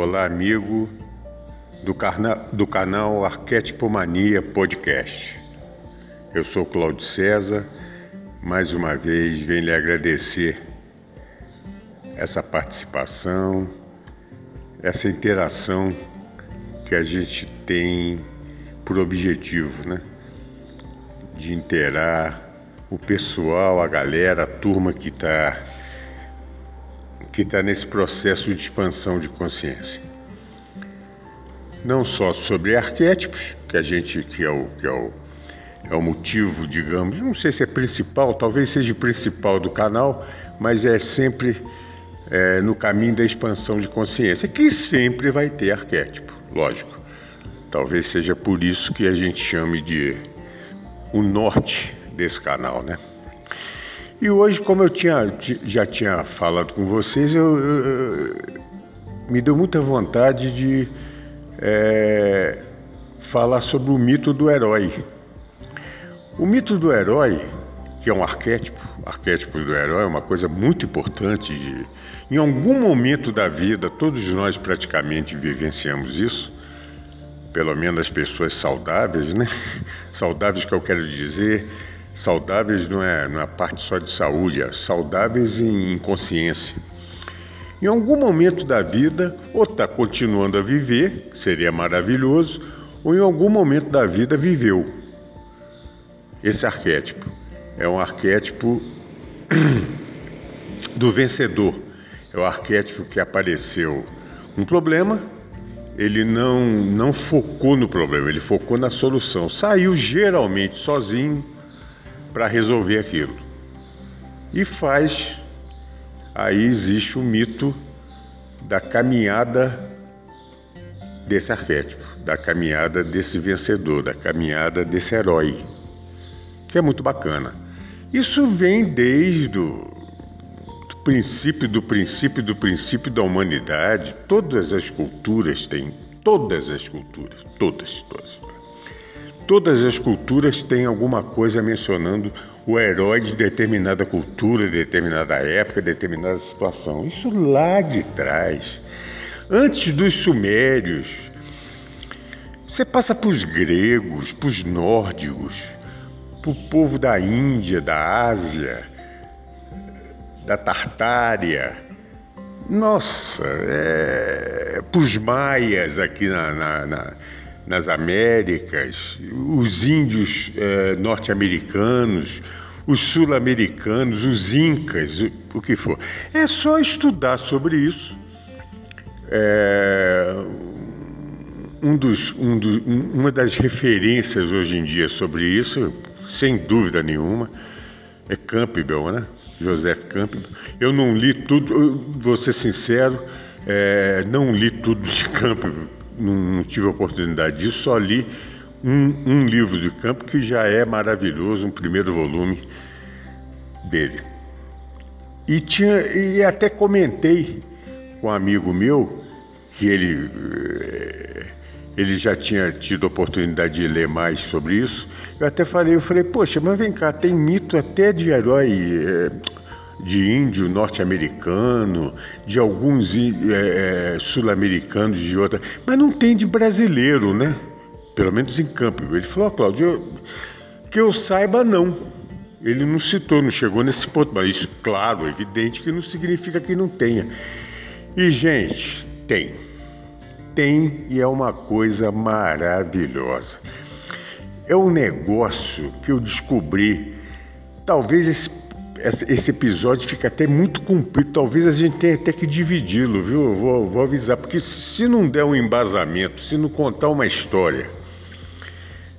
Olá, amigo do, carna... do canal Arquétipo Mania Podcast. Eu sou Cláudio César. Mais uma vez, venho lhe agradecer essa participação, essa interação que a gente tem por objetivo, né? De interar o pessoal, a galera, a turma que está que está nesse processo de expansão de consciência. Não só sobre arquétipos, que a gente que é o, que é o, é o motivo, digamos, não sei se é principal, talvez seja principal do canal, mas é sempre é, no caminho da expansão de consciência, que sempre vai ter arquétipo, lógico. Talvez seja por isso que a gente chame de o norte desse canal, né? E hoje, como eu tinha, já tinha falado com vocês, eu, eu, me deu muita vontade de é, falar sobre o mito do herói. O mito do herói, que é um arquétipo, arquétipo do herói é uma coisa muito importante. De, em algum momento da vida, todos nós praticamente vivenciamos isso, pelo menos as pessoas saudáveis, né? Saudáveis que eu quero dizer Saudáveis não é, não é a parte só de saúde, é saudáveis em, em consciência. Em algum momento da vida, ou está continuando a viver, seria maravilhoso, ou em algum momento da vida viveu. Esse arquétipo é um arquétipo do vencedor. É o arquétipo que apareceu um problema, ele não, não focou no problema, ele focou na solução. Saiu geralmente sozinho para resolver aquilo. E faz, aí existe o mito da caminhada desse arquétipo, da caminhada desse vencedor, da caminhada desse herói, que é muito bacana. Isso vem desde o princípio do princípio do princípio da humanidade. Todas as culturas têm, todas as culturas, todas, todas. Todas as culturas têm alguma coisa mencionando o herói de determinada cultura, determinada época, determinada situação. Isso lá de trás, antes dos sumérios. Você passa para os gregos, para os nórdicos, para o povo da Índia, da Ásia, da Tartária. Nossa, é, para os maias aqui na, na, na nas Américas, os índios eh, norte-americanos, os sul-americanos, os incas, o que for. É só estudar sobre isso. É, um dos, um do, uma das referências hoje em dia sobre isso, sem dúvida nenhuma, é Campbell, né? Joseph Campbell. Eu não li tudo, vou ser sincero, é, não li tudo de Campbell não, tive a oportunidade disso, só li um, um, livro de campo que já é maravilhoso, um primeiro volume dele. E, tinha, e até comentei com um amigo meu que ele, eh, ele já tinha tido oportunidade de ler mais sobre isso. Eu até falei, eu falei, poxa, mas vem cá, tem mito até de herói é, de índio norte-americano, de alguns é, sul-americanos de outra, mas não tem de brasileiro, né? Pelo menos em campo. Ele falou, oh, Cláudio, que eu saiba, não. Ele não citou, não chegou nesse ponto, mas isso, claro, é evidente que não significa que não tenha. E, gente, tem. Tem e é uma coisa maravilhosa. É um negócio que eu descobri, talvez esse esse episódio fica até muito comprido. Talvez a gente tenha até que dividi-lo, viu? Eu vou, vou avisar, porque se não der um embasamento, se não contar uma história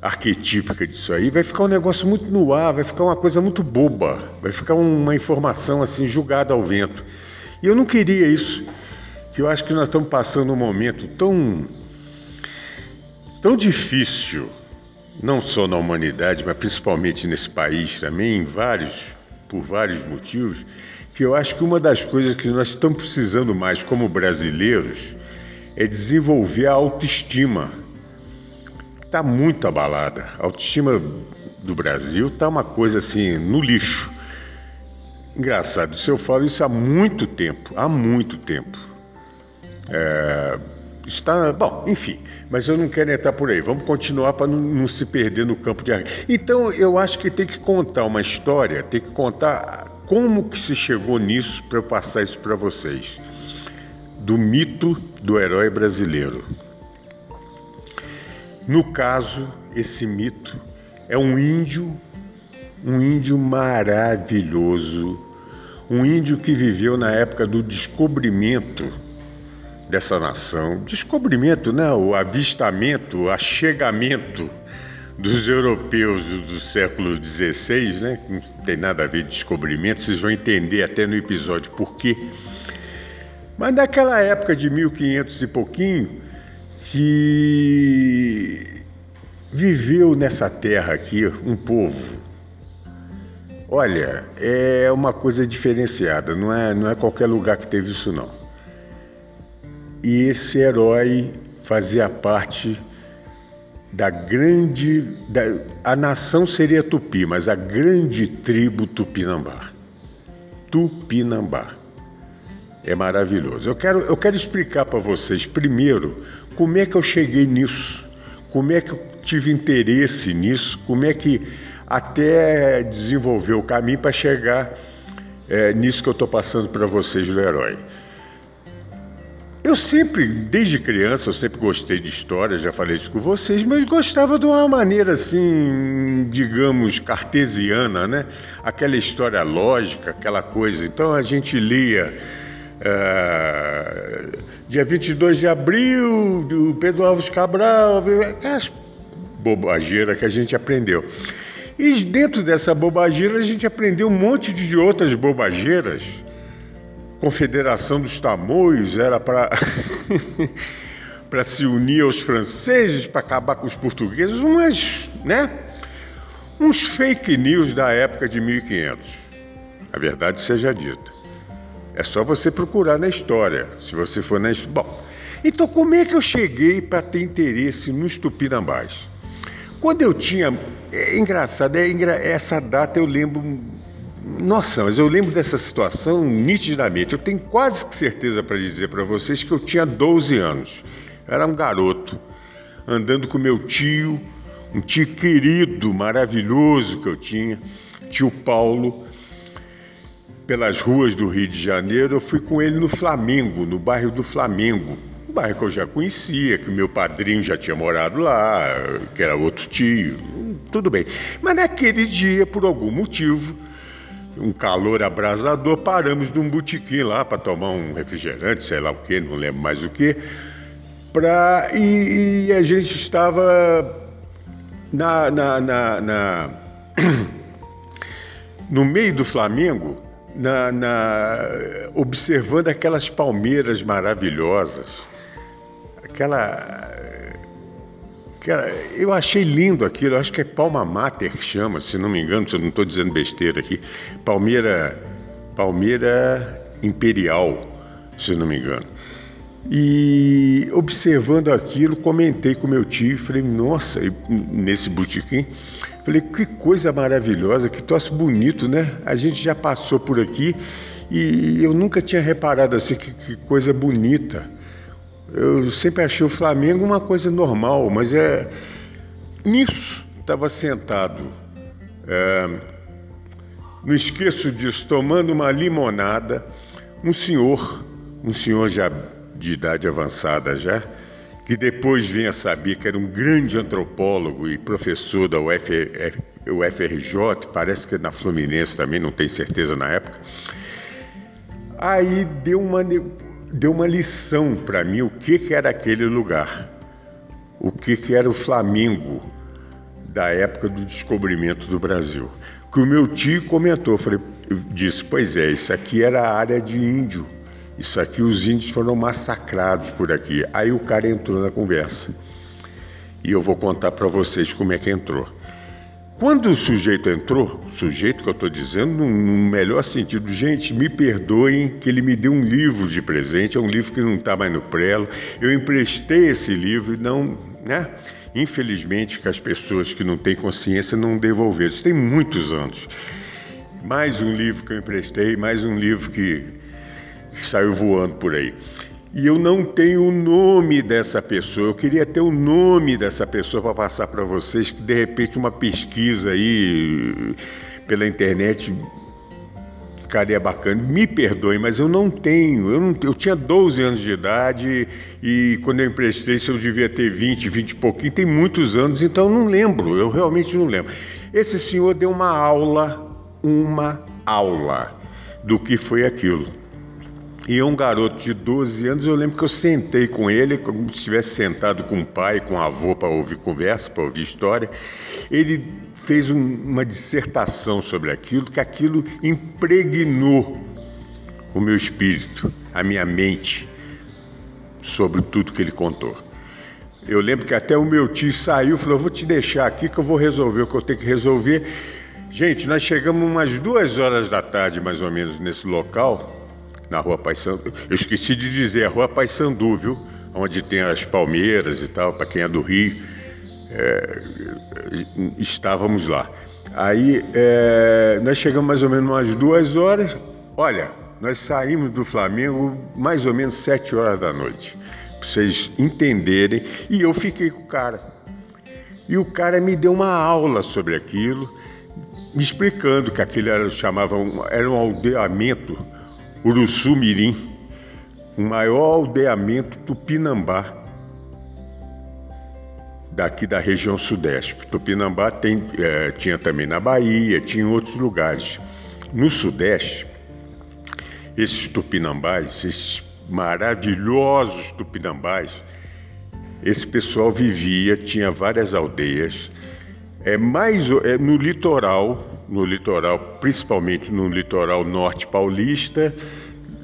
arquetípica disso aí, vai ficar um negócio muito no ar, vai ficar uma coisa muito boba, vai ficar uma informação assim julgada ao vento. E eu não queria isso. que eu acho que nós estamos passando um momento tão tão difícil, não só na humanidade, mas principalmente nesse país também, em vários por vários motivos, que eu acho que uma das coisas que nós estamos precisando mais como brasileiros é desenvolver a autoestima. Está muito abalada. A autoestima do Brasil está uma coisa assim, no lixo. Engraçado, se eu falo isso há muito tempo, há muito tempo. É, está, bom, enfim, mas eu não quero entrar por aí. Vamos continuar para não, não, se perder no campo de Então, eu acho que tem que contar uma história, tem que contar como que se chegou nisso para eu passar isso para vocês. Do mito do herói brasileiro. No caso, esse mito é um índio, um índio maravilhoso, um índio que viveu na época do descobrimento dessa nação. Descobrimento, né? o avistamento, o achegamento dos europeus do século XVI, né? não tem nada a ver com descobrimento, vocês vão entender até no episódio por quê. Mas naquela época de 1500 e pouquinho, que viveu nessa terra aqui um povo. Olha, é uma coisa diferenciada, não é, não é qualquer lugar que teve isso não. E esse herói fazia parte da grande. Da, a nação seria Tupi, mas a grande tribo Tupinambá. Tupinambá. É maravilhoso. Eu quero, eu quero explicar para vocês primeiro como é que eu cheguei nisso, como é que eu tive interesse nisso, como é que até desenvolver o caminho para chegar é, nisso que eu estou passando para vocês do herói. Eu sempre, desde criança, eu sempre gostei de história, já falei isso com vocês, mas gostava de uma maneira assim, digamos, cartesiana, né? Aquela história lógica, aquela coisa. Então a gente lia. Uh, dia 22 de abril, do Pedro Alves Cabral, aquelas bobageiras que a gente aprendeu. E dentro dessa bobageira a gente aprendeu um monte de outras bobageiras Confederação dos Tamoios era para para se unir aos franceses, para acabar com os portugueses, umas, né? Uns fake news da época de 1500. A verdade seja dita. É só você procurar na história, se você for na Bom, então como é que eu cheguei para ter interesse nos tupinambás? Quando eu tinha, é engraçado, é essa data eu lembro nossa, mas eu lembro dessa situação nitidamente. Eu tenho quase certeza para dizer para vocês que eu tinha 12 anos. Era um garoto andando com meu tio, um tio querido, maravilhoso que eu tinha, tio Paulo, pelas ruas do Rio de Janeiro. Eu fui com ele no Flamengo, no bairro do Flamengo, um bairro que eu já conhecia, que meu padrinho já tinha morado lá, que era outro tio, tudo bem. Mas naquele dia, por algum motivo, um calor abrasador, paramos num botequim lá para tomar um refrigerante, sei lá o que, não lembro mais o que. Pra, e, e a gente estava na, na, na, na no meio do Flamengo, na, na, observando aquelas palmeiras maravilhosas, aquela Cara, eu achei lindo aquilo, acho que é Palma Mater que chama, se não me engano, se eu não estou dizendo besteira aqui. Palmeira, Palmeira Imperial, se não me engano. E observando aquilo, comentei com meu tio, falei, nossa, nesse botequim, falei, que coisa maravilhosa, que troço bonito, né? A gente já passou por aqui e eu nunca tinha reparado assim, que, que coisa bonita. Eu sempre achei o Flamengo uma coisa normal, mas é nisso estava sentado. É, não esqueço disso, tomando uma limonada, um senhor, um senhor já de idade avançada já, que depois vinha saber que era um grande antropólogo e professor da UFR, UFRJ, parece que é na Fluminense também, não tenho certeza na época. Aí deu uma deu uma lição para mim o que, que era aquele lugar, o que, que era o Flamengo da época do descobrimento do Brasil. Que o meu tio comentou, falei, disse, pois é, isso aqui era a área de índio, Isso aqui, os índios foram massacrados por aqui. Aí o cara entrou na conversa. E eu vou contar para vocês como é que entrou. Quando o sujeito entrou, sujeito que eu estou dizendo no melhor sentido, gente, me perdoem que ele me deu um livro de presente, é um livro que não está mais no prelo. Eu emprestei esse livro e não, né? Infelizmente, que as pessoas que não têm consciência não devolveram. Isso tem muitos anos. Mais um livro que eu emprestei, mais um livro que, que saiu voando por aí e eu não tenho o nome dessa pessoa. Eu queria ter o nome dessa pessoa para passar para vocês, que de repente uma pesquisa aí pela internet ficaria bacana. Me perdoe, mas eu não tenho. Eu, não, eu tinha 12 anos de idade e quando eu emprestei, eu devia ter 20, 20 e pouquinho, tem muitos anos, então eu não lembro. Eu realmente não lembro. Esse senhor deu uma aula, uma aula do que foi aquilo. E um garoto de 12 anos, eu lembro que eu sentei com ele, como se estivesse sentado com o pai, com o avô para ouvir conversa, para ouvir história. Ele fez um, uma dissertação sobre aquilo, que aquilo impregnou o meu espírito, a minha mente, sobre tudo que ele contou. Eu lembro que até o meu tio saiu e falou: Vou te deixar aqui que eu vou resolver o que eu tenho que resolver. Gente, nós chegamos umas duas horas da tarde, mais ou menos, nesse local na rua Paysandu. Eu esqueci de dizer, a rua Paysandu, viu? Onde tem as palmeiras e tal, para quem é do Rio. É, estávamos lá. Aí é, nós chegamos mais ou menos umas duas horas. Olha, nós saímos do Flamengo mais ou menos sete horas da noite. Para vocês entenderem. E eu fiquei com o cara. E o cara me deu uma aula sobre aquilo, me explicando que aquilo era, chamavam, era um aldeamento Uruçu-Mirim, o maior aldeamento tupinambá daqui da região sudeste. Tupinambá tem, é, tinha também na Bahia, tinha em outros lugares. No sudeste, esses tupinambás, esses maravilhosos tupinambás, esse pessoal vivia, tinha várias aldeias, é mais é, no litoral, no litoral, principalmente no litoral norte paulista,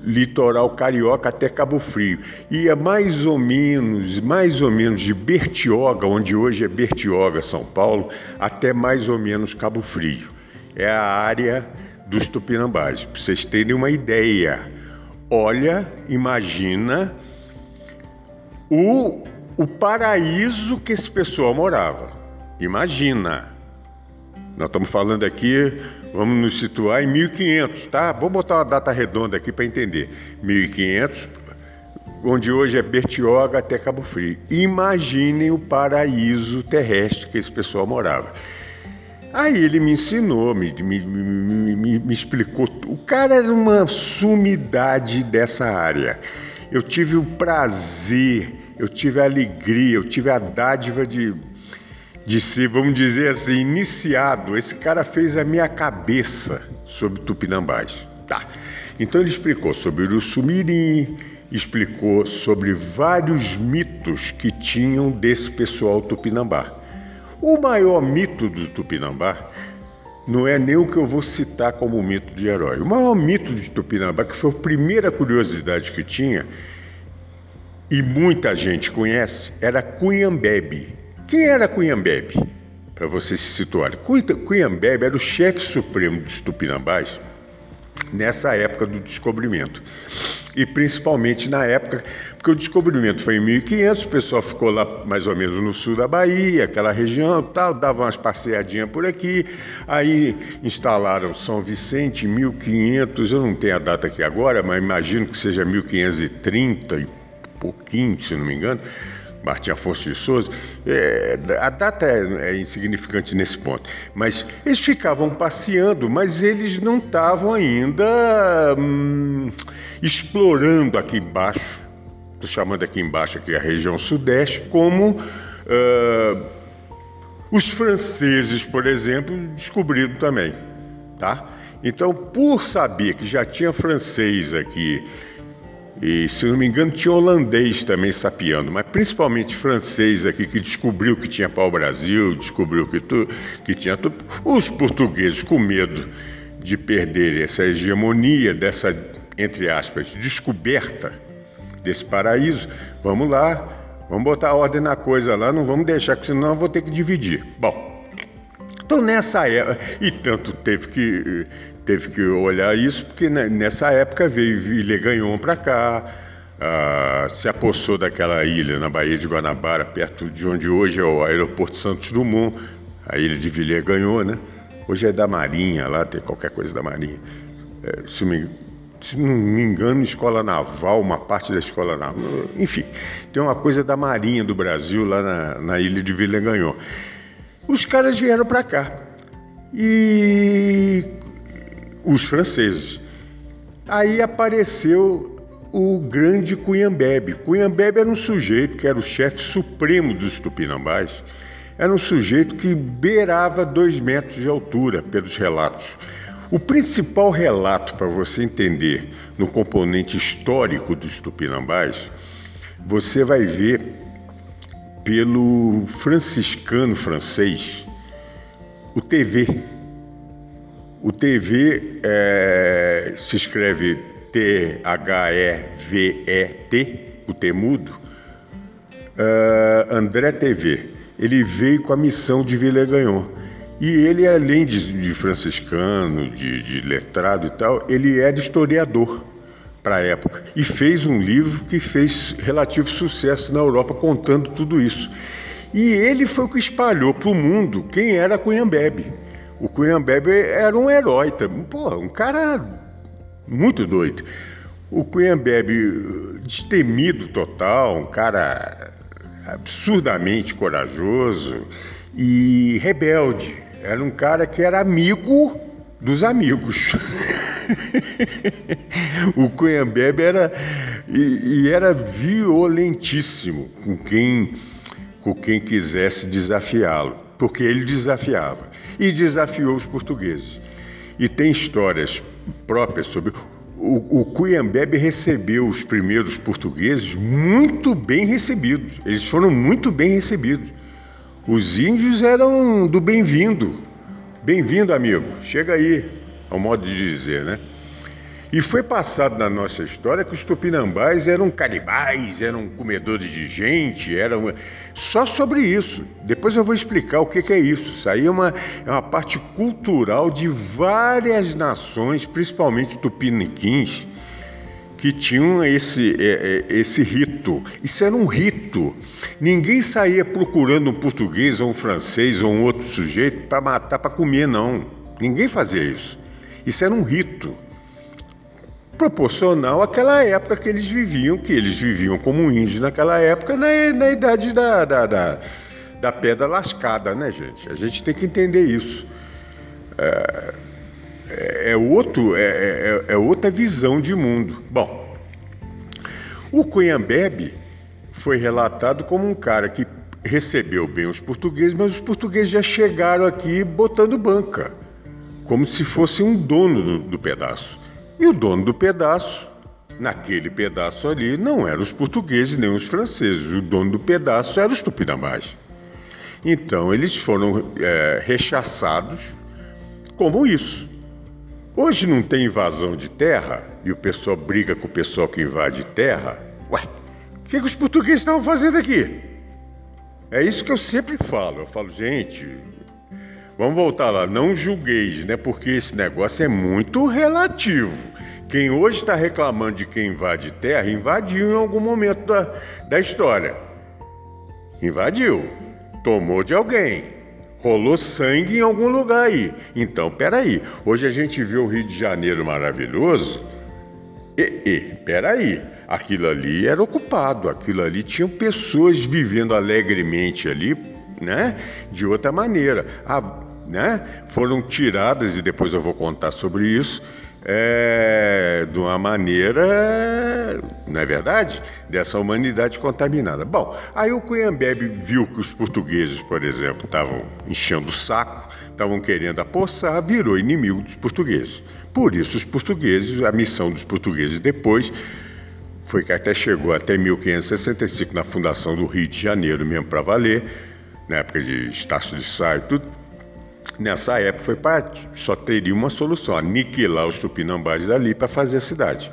litoral carioca até Cabo Frio. Ia é mais ou menos, mais ou menos de Bertioga, onde hoje é Bertioga, São Paulo, até mais ou menos Cabo Frio. É a área dos Tupinambás, para vocês terem uma ideia. Olha, imagina o, o paraíso que esse pessoal morava. Imagina. Nós estamos falando aqui, vamos nos situar em 1500, tá? Vou botar uma data redonda aqui para entender. 1500, onde hoje é Bertioga até Cabo Frio. Imaginem o paraíso terrestre que esse pessoal morava. Aí ele me ensinou, me, me, me, me, explicou. O cara era uma sumidade dessa área. Eu tive o prazer, eu tive a alegria, eu tive a dádiva de de ser, vamos dizer assim, iniciado. Esse cara fez a minha cabeça sobre Tupinambás. Tá. Então ele explicou sobre o Uruçumirim, explicou sobre vários mitos que tinham desse pessoal Tupinambá. O maior mito do Tupinambá não é nem o que eu vou citar como mito de herói. O maior mito de Tupinambá, que foi a primeira curiosidade que tinha, e muita gente conhece, era Cunhambebe. Quem era Cunhambebe? Para você se situar, Cunhambebe era o chefe supremo dos Tupinambás nessa época do descobrimento. E principalmente na época, porque o descobrimento foi em 1500, o pessoal ficou lá mais ou menos no sul da Bahia, aquela região, tal, dava umas passeadinhas por aqui. Aí instalaram São Vicente em 1500, eu não tenho a data aqui agora, mas imagino que seja 1530 e pouquinho, se não me engano. Martim Afonso de Souza, é, a data é, é, insignificante nesse ponto, mas eles ficavam passeando, mas eles não estavam ainda hum, explorando aqui embaixo, estou chamando aqui embaixo aqui a região sudeste, como uh, os franceses, por exemplo, descobriram também, tá? Então, por saber que já tinha francês aqui e, se não me engano, tinha holandês também sapiando, mas principalmente francês aqui que descobriu que tinha pau-brasil, descobriu que, tu, que tinha tudo. Os portugueses, com medo de perderem essa hegemonia, dessa entre aspas, descoberta desse paraíso, vamos lá, vamos botar ordem na coisa lá, não vamos deixar, porque senão eu vou ter que dividir. Bom, então nessa época, e tanto teve que, teve que olhar isso, porque nessa época veio Villegagnon para cá, ah, se apossou daquela ilha na Baía de Guanabara, perto de onde hoje é o aeroporto Santos Dumont, a ilha de Villegagnon, né? Hoje é da Marinha, lá tem qualquer coisa da Marinha. É, se me se não me engano, escola naval, uma parte da escola naval, enfim, tem uma coisa da Marinha do Brasil lá na, na ilha de Villegagnon. Os caras vieram para cá e os franceses. Aí apareceu o grande Cunhambebe. Cunhambebe era um sujeito que era o chefe supremo dos tupinambás. Era um sujeito que beirava dois metros de altura, pelos relatos. O principal relato para você entender no componente histórico dos tupinambás, você vai ver pelo franciscano francês, o TV. O TV é, se escreve T-H-E-V-E-T, o T mudo, uh, André TV. Ele veio com a missão de Villegagnon e ele, além de, de franciscano, de, de, letrado e tal, ele era historiador para a época e fez um livro que fez relativo sucesso na Europa contando tudo isso. E ele foi o que espalhou para o mundo quem era Cunhambebe. O Cunhambebe era um herói, pô, um cara muito doido. O Cunhambebe destemido total, um cara absurdamente corajoso e rebelde. Era um cara que era amigo dos amigos. o Cunhambebe era e, e, era violentíssimo com quem com quem quisesse desafiá-lo, porque ele desafiava e desafiou os portugueses. E tem histórias próprias sobre o, o recebeu os primeiros portugueses muito bem recebidos. Eles foram muito bem recebidos. Os índios eram do bem-vindo. Bem-vindo, amigo. Chega aí, ao modo de dizer, né? E foi passado na nossa história que os tupinambás eram canibais, eram comedores de gente, eram. Só sobre isso. Depois eu vou explicar o que, é isso. Isso aí é uma, é uma parte cultural de várias nações, principalmente tupiniquins, que tinham esse, é, é, esse rito. Isso era um rito. Ninguém saía procurando um português ou um francês ou um outro sujeito para matar, para comer, não. Ninguém fazia isso. Isso era um rito proporcional àquela época que eles viviam, que eles viviam como índios naquela época, na, na idade da, da, da, da pedra lascada, né, gente? A gente tem que entender isso. É, é, é, outro, é, é, é outra visão de mundo. Bom, o Cunhambebe foi relatado como um cara que recebeu bem os portugueses, mas os portugueses já chegaram aqui botando banca, como se fosse um dono do, do pedaço. E o dono do pedaço, naquele pedaço ali, não eram os portugueses nem os franceses, o dono do pedaço era os tupinambás. Então eles foram é, rechaçados como isso. Hoje não tem invasão de terra e o pessoal briga com o pessoal que invade terra. Ué, o que, que os portugueses estavam fazendo aqui? É isso que eu sempre falo. Eu falo, gente, vamos voltar lá, não julgueis, né? Porque esse negócio é muito relativo. Quem hoje está reclamando de quem invade terra, invadiu em algum momento da, da história. Invadiu, tomou de alguém. Rolou sangue em algum lugar aí. Então, peraí. Hoje a gente vê o Rio de Janeiro maravilhoso. E, e, peraí. Aquilo ali era ocupado, aquilo ali tinham pessoas vivendo alegremente ali, né? De outra maneira. Ah, né? Foram tiradas, e depois eu vou contar sobre isso, é, de uma maneira, não é verdade? Dessa humanidade contaminada. Bom, aí o Cunhambebe viu que os portugueses, por exemplo, estavam enchendo o saco, estavam querendo apossar, virou inimigo dos portugueses. Por isso, os portugueses, a missão dos portugueses depois foi que até chegou até 1565 na fundação do Rio de Janeiro, mesmo para valer, na época de Estácio de Sá e tudo Nessa época foi só teria uma solução, aniquilar os tupinambás ali para fazer a cidade.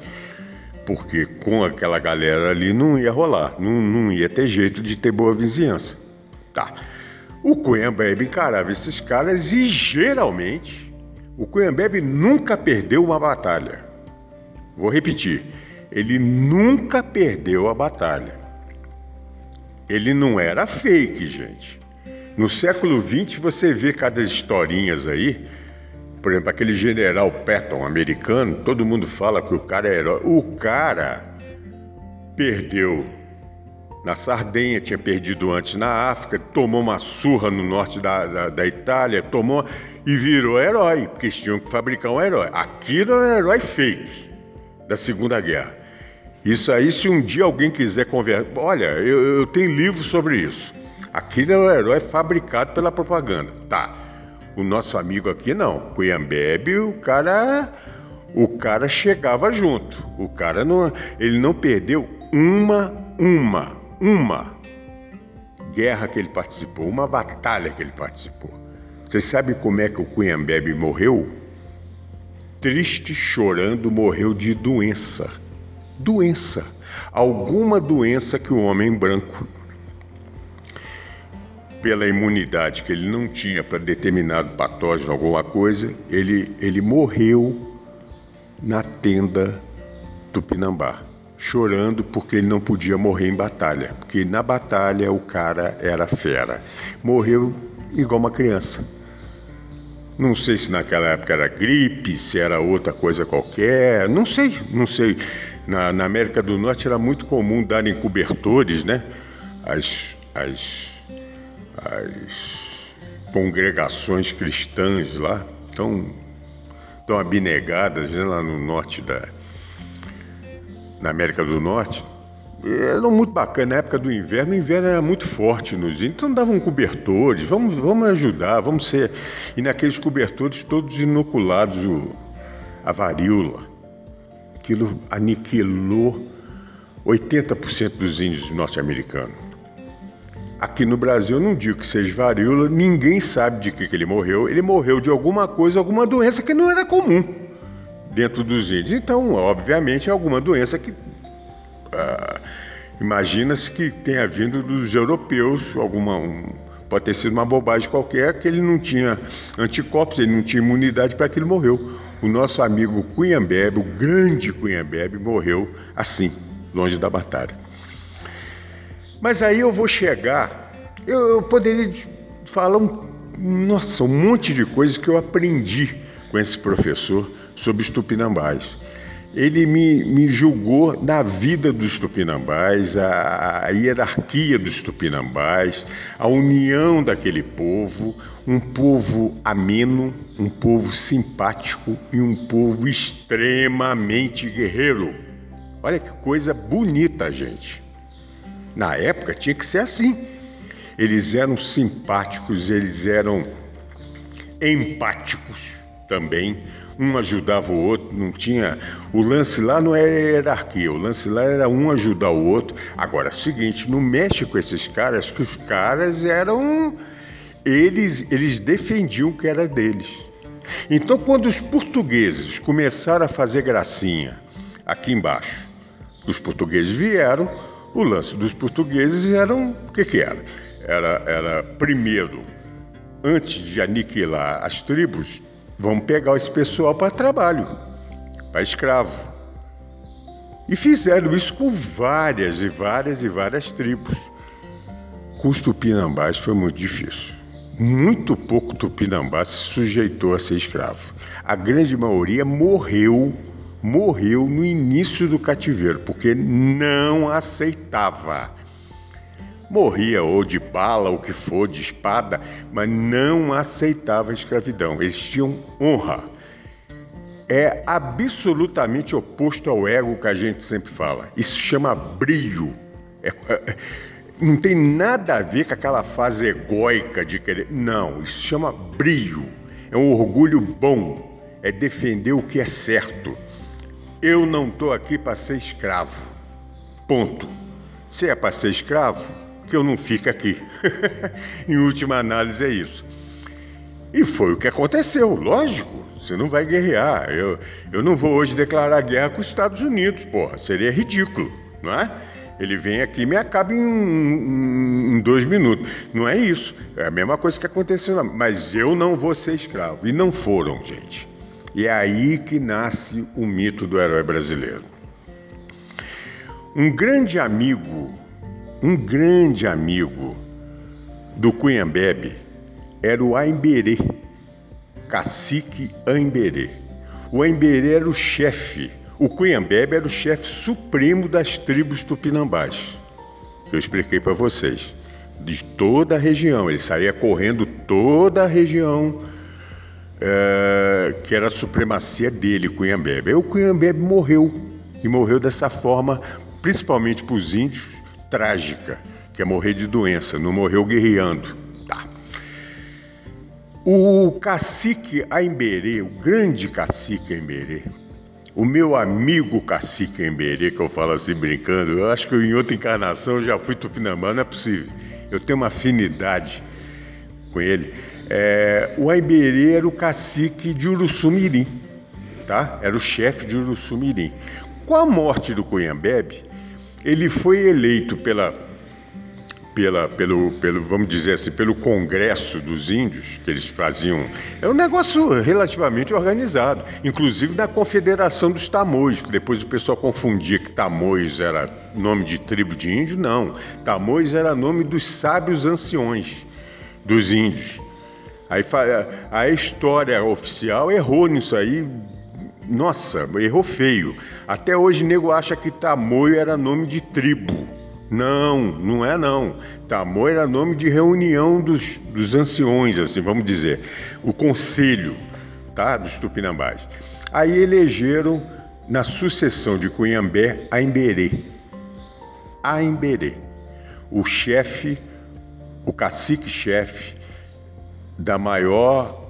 Porque com aquela galera ali não ia rolar, não, não ia ter jeito de ter boa vizinhança. Tá. O Cunhambebe encarava esses caras e geralmente o Cunhambebe nunca perdeu uma batalha. Vou repetir, ele nunca perdeu a batalha. Ele não era fake, gente. No século XX você vê cada historinhas aí, por exemplo, aquele general Patton americano, todo mundo fala que o cara é herói. O cara perdeu na Sardenha, tinha perdido antes na África, tomou uma surra no norte da, da, da Itália, tomou e virou herói, porque eles tinham que fabricar um herói. Aquilo era um herói fake da Segunda Guerra. Isso aí, se um dia alguém quiser conversar. Olha, eu, eu tenho livro sobre isso. Aquele é o herói fabricado pela propaganda. Tá. O nosso amigo aqui não. Cuyambebe, o cara. O cara chegava junto. O cara não. Ele não perdeu uma, uma, uma guerra que ele participou, uma batalha que ele participou. Você sabe como é que o Cuyambebe morreu? Triste, chorando, morreu de doença doença, alguma doença que o homem branco, pela imunidade que ele não tinha para determinado patógeno, alguma coisa, ele, ele morreu na tenda do Pinambá, chorando porque ele não podia morrer em batalha, porque na batalha o cara era fera. Morreu igual uma criança. Não sei se naquela época era gripe, se era outra coisa qualquer, não sei, não sei. Na, na América do Norte era muito comum darem cobertores, né? As, as, as congregações cristãs lá, tão, tão abnegadas né? lá no norte da na América do Norte, eram muito bacana. Na época do inverno, o inverno era muito forte nos índios, então davam cobertores, vamos, vamos ajudar, vamos ser. E naqueles cobertores todos inoculados o, a varíola. Aquilo aniquilou 80% dos índios norte-americanos. Aqui no Brasil, não digo que seja varíola, ninguém sabe de que, que ele morreu. Ele morreu de alguma coisa, alguma doença que não era comum dentro dos índios. Então, obviamente, é alguma doença que ah, imagina-se que tenha vindo dos europeus, alguma um, pode ter sido uma bobagem qualquer, que ele não tinha anticorpos, ele não tinha imunidade para que ele morreu. O nosso amigo Cunhambebe, o grande Cunhambebe, morreu assim, longe da batalha. Mas aí eu vou chegar, eu, eu poderia falar um, nossa, um monte de coisas que eu aprendi com esse professor sobre os tupinambás ele me, me julgou da vida dos tupinambás, a, a, hierarquia dos tupinambás, a união daquele povo, um povo ameno, um povo simpático e um povo extremamente guerreiro. Olha que coisa bonita, gente. Na época tinha que ser assim. Eles eram simpáticos, eles eram empáticos também um ajudava o outro, não tinha. O lance lá não era hierarquia, o lance lá era um ajudar o outro. Agora, é o seguinte, não mexe com esses caras, que os caras eram. Eles, eles defendiam o que era deles. Então, quando os portugueses começaram a fazer gracinha aqui embaixo, os portugueses vieram, o lance dos portugueses era o que, que era? Era, era primeiro, antes de aniquilar as tribos, Vamos pegar esse pessoal para trabalho, para escravo. E fizeram isso com várias e várias e várias tribos. Com os tupinambás foi muito difícil. Muito pouco tupinambá se sujeitou a ser escravo. A grande maioria morreu, morreu no início do cativeiro, porque não aceitava morria ou de bala, ou que for, de espada, mas não aceitava a escravidão. Eles tinham honra. É absolutamente oposto ao ego que a gente sempre fala. Isso chama brilho. É, é, não tem nada a ver com aquela fase egóica de querer. Não, isso chama brilho. É um orgulho bom. É defender o que é certo. Eu não estou aqui para ser escravo. Ponto. Se é para ser escravo, que eu não fique aqui. em última análise, é isso. E foi o que aconteceu, lógico. Você não vai guerrear. Eu, eu não vou hoje declarar guerra com os Estados Unidos, porra. Seria ridículo, não é? Ele vem aqui e me acaba em, em, em, dois minutos. Não é isso. É a mesma coisa que aconteceu. Mas eu não vou ser escravo. E não foram, gente. E é aí que nasce o mito do herói brasileiro. Um grande amigo, um grande amigo do Cunhambebe era o Aimberê, cacique Aimberê. O Aimberê era o chefe, o Cunhambebe era o chefe supremo das tribos tupinambás, eu expliquei para vocês, de toda a região. Ele saía correndo toda a região que era a supremacia dele, Cunhambebe. Aí o Cunhambebe morreu, e morreu dessa forma, principalmente para os índios, trágica, que é morrer de doença, não morreu guerreando. Tá. O cacique Aimberê, o grande cacique Aimberê, o meu amigo cacique Aimberê, que eu falo assim brincando, eu acho que em outra encarnação eu já fui tupinambá, não é possível. Eu tenho uma afinidade com ele. É, o Aiberê era o cacique de Uruçumirim, tá? Era o chefe de Uruçumirim. Com a morte do Cunhambebe, ele foi eleito pela, pela, pelo, pelo, vamos dizer assim, pelo Congresso dos Índios, que eles faziam. É um negócio relativamente organizado, inclusive na Confederação dos Tamoios, que depois o pessoal confundia que Tamoios era nome de tribo de índio. Não, Tamoios era nome dos sábios anciões dos índios. Aí a história oficial errou nisso aí. Nossa, errou feio. Até hoje nego acha que Tamoio era nome de tribo. Não, não é não. Tamoio era nome de reunião dos, dos anciões, assim, vamos dizer. O conselho, tá? Dos tupinambás. Aí elegeram, na sucessão de Cunhambé, Aimberê. Aimberê. O chefe, o cacique-chefe da maior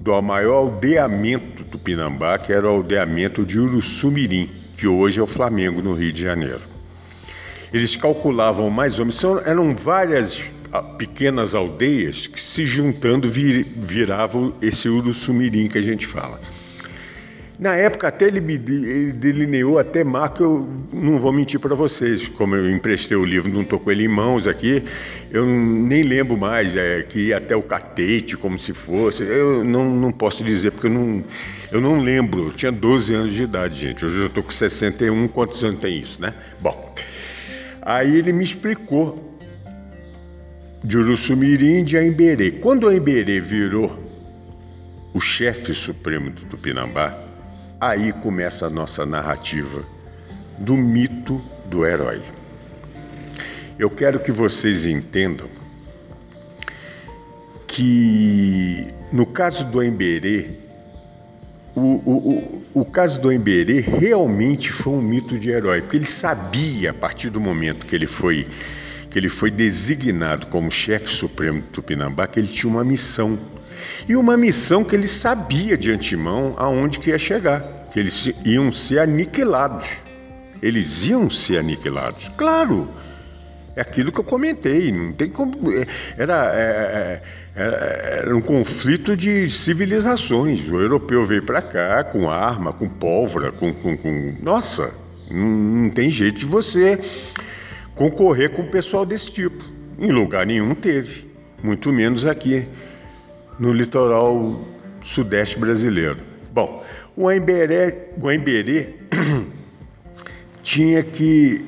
do maior aldeamento do Pinambá, que era o aldeamento de Uruçumirim, que hoje é o Flamengo no Rio de Janeiro. Eles calculavam mais ou menos, eram várias ah, pequenas aldeias que se juntando vir, viravam esse Uruçumirim que a gente fala. Na época até ele, ele delineou até marca, eu não vou mentir para vocês, como eu emprestei o livro, não estou com ele em mãos aqui, eu nem lembro mais, é, que até o catete, como se fosse, eu não, não posso dizer, porque eu não, eu não lembro, eu tinha 12 anos de idade, gente, hoje eu estou com 61, quantos anos tem isso, né? Bom, aí ele me explicou de Uruçumirim de Aimberê. Quando Aimberê virou o chefe supremo do Tupinambá, Aí começa a nossa narrativa do mito do herói. Eu quero que vocês entendam que no caso do Emberê, o, o, o, o, caso do Emberê realmente foi um mito de herói, porque ele sabia, a partir do momento que ele foi, que ele foi designado como chefe supremo do Tupinambá, que ele tinha uma missão e uma missão que ele sabia de antemão aonde que ia chegar, que eles iam ser aniquilados. Eles iam ser aniquilados. Claro, é aquilo que eu comentei, não tem como. É, era, é, é, era, um conflito de civilizações. O europeu veio para cá com arma, com pólvora, com. com, com... Nossa, não, não tem jeito de você concorrer com o pessoal desse tipo. Em lugar nenhum teve, muito menos aqui no litoral sudeste brasileiro. Bom, o Emberé, tinha que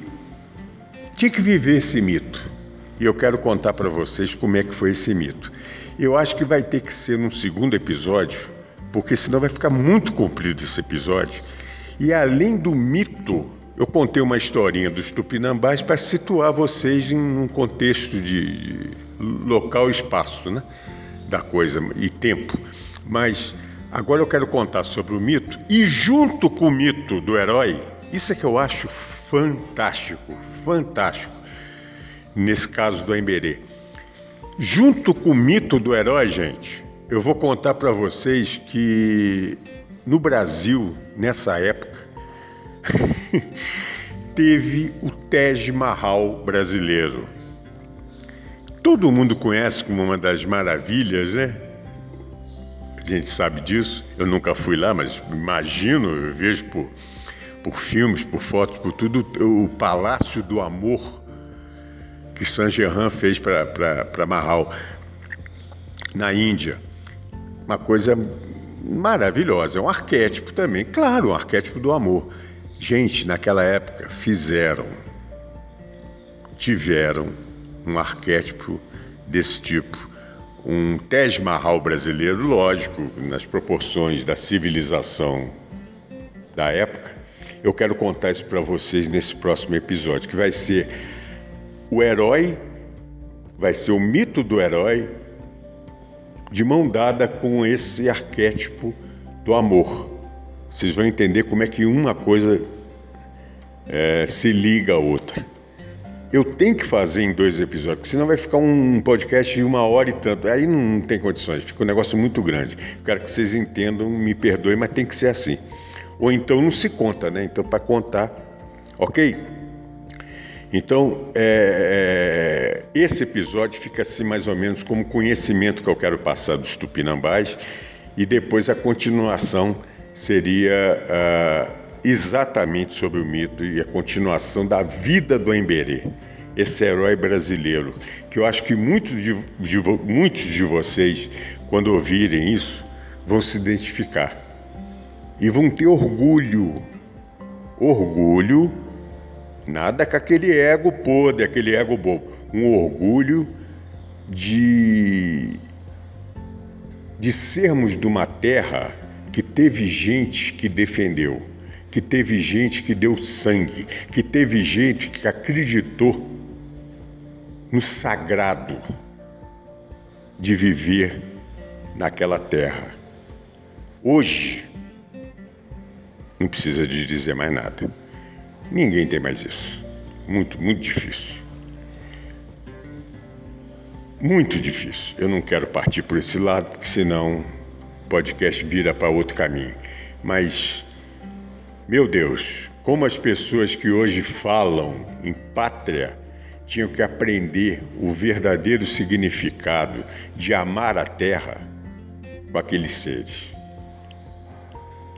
tinha que viver esse mito. E eu quero contar para vocês como é que foi esse mito. Eu acho que vai ter que ser num segundo episódio, porque senão vai ficar muito comprido esse episódio. E além do mito, eu contei uma historinha dos tupinambás para situar vocês em um contexto de local e espaço, né? Da coisa e tempo. Mas agora eu quero contar sobre o mito e junto com o mito do herói, isso é que eu acho fantástico, fantástico. Nesse caso do Emberê. Junto com o mito do herói, gente, eu vou contar para vocês que no Brasil, nessa época, teve o Taj Mahal brasileiro todo mundo conhece como uma das maravilhas, né? gente sabe disso. Eu nunca fui lá, mas imagino, eu vejo por, por filmes, por fotos, por tudo, o Palácio do Amor que Saint Germain fez para Mahal na Índia. Uma coisa maravilhosa, é um arquétipo também, claro, um arquétipo do amor. Gente, naquela época fizeram, tiveram um arquétipo desse tipo. Um Taj Mahal brasileiro, lógico, nas proporções da civilização da época. Eu quero contar isso para vocês nesse próximo episódio, que vai ser o herói, vai ser o mito do herói de mão dada com esse arquétipo do amor. Vocês vão entender como é que uma coisa é, se liga à outra. Eu tenho que fazer em dois episódios, senão vai ficar um podcast de uma hora e tanto. Aí não tem condições, fica um negócio muito grande. quero que vocês entendam, me perdoem, mas tem que ser assim. Ou então não se conta, né? Então, para contar, ok? Então, é, é, esse episódio fica assim mais ou menos como conhecimento que eu quero passar dos tupinambás e depois a continuação seria ah, exatamente sobre o mito e a continuação da vida do Emberê, esse herói brasileiro, que eu acho que muitos de, de, muitos de vocês, quando ouvirem isso, vão se identificar. E vão ter orgulho, orgulho Nada com aquele ego podre, aquele ego bobo. Um orgulho de, de sermos de uma terra que teve gente que defendeu, que teve gente que deu sangue, que teve gente que acreditou no sagrado de viver naquela terra. Hoje, não precisa de dizer mais nada. Ninguém tem mais isso. Muito, muito difícil. Muito difícil. Eu não quero partir por esse lado, porque senão o podcast vira para outro caminho. Mas, meu Deus, como as pessoas que hoje falam em pátria tinham que aprender o verdadeiro significado de amar a terra com aqueles seres.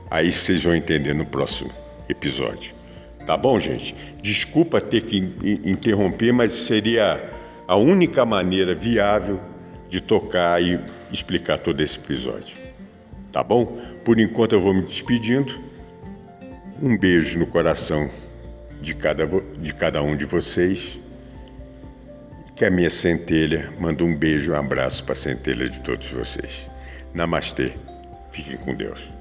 Aí vocês vão entender no próximo episódio. Tá bom, gente? Desculpa ter que interromper, mas seria a única maneira viável de tocar e explicar todo esse episódio. Tá bom? Por enquanto eu vou me despedindo. Um beijo no coração de cada, de cada um de vocês. Que a minha centelha manda um beijo um abraço para a centelha de todos vocês. Namastê. Fiquem com Deus.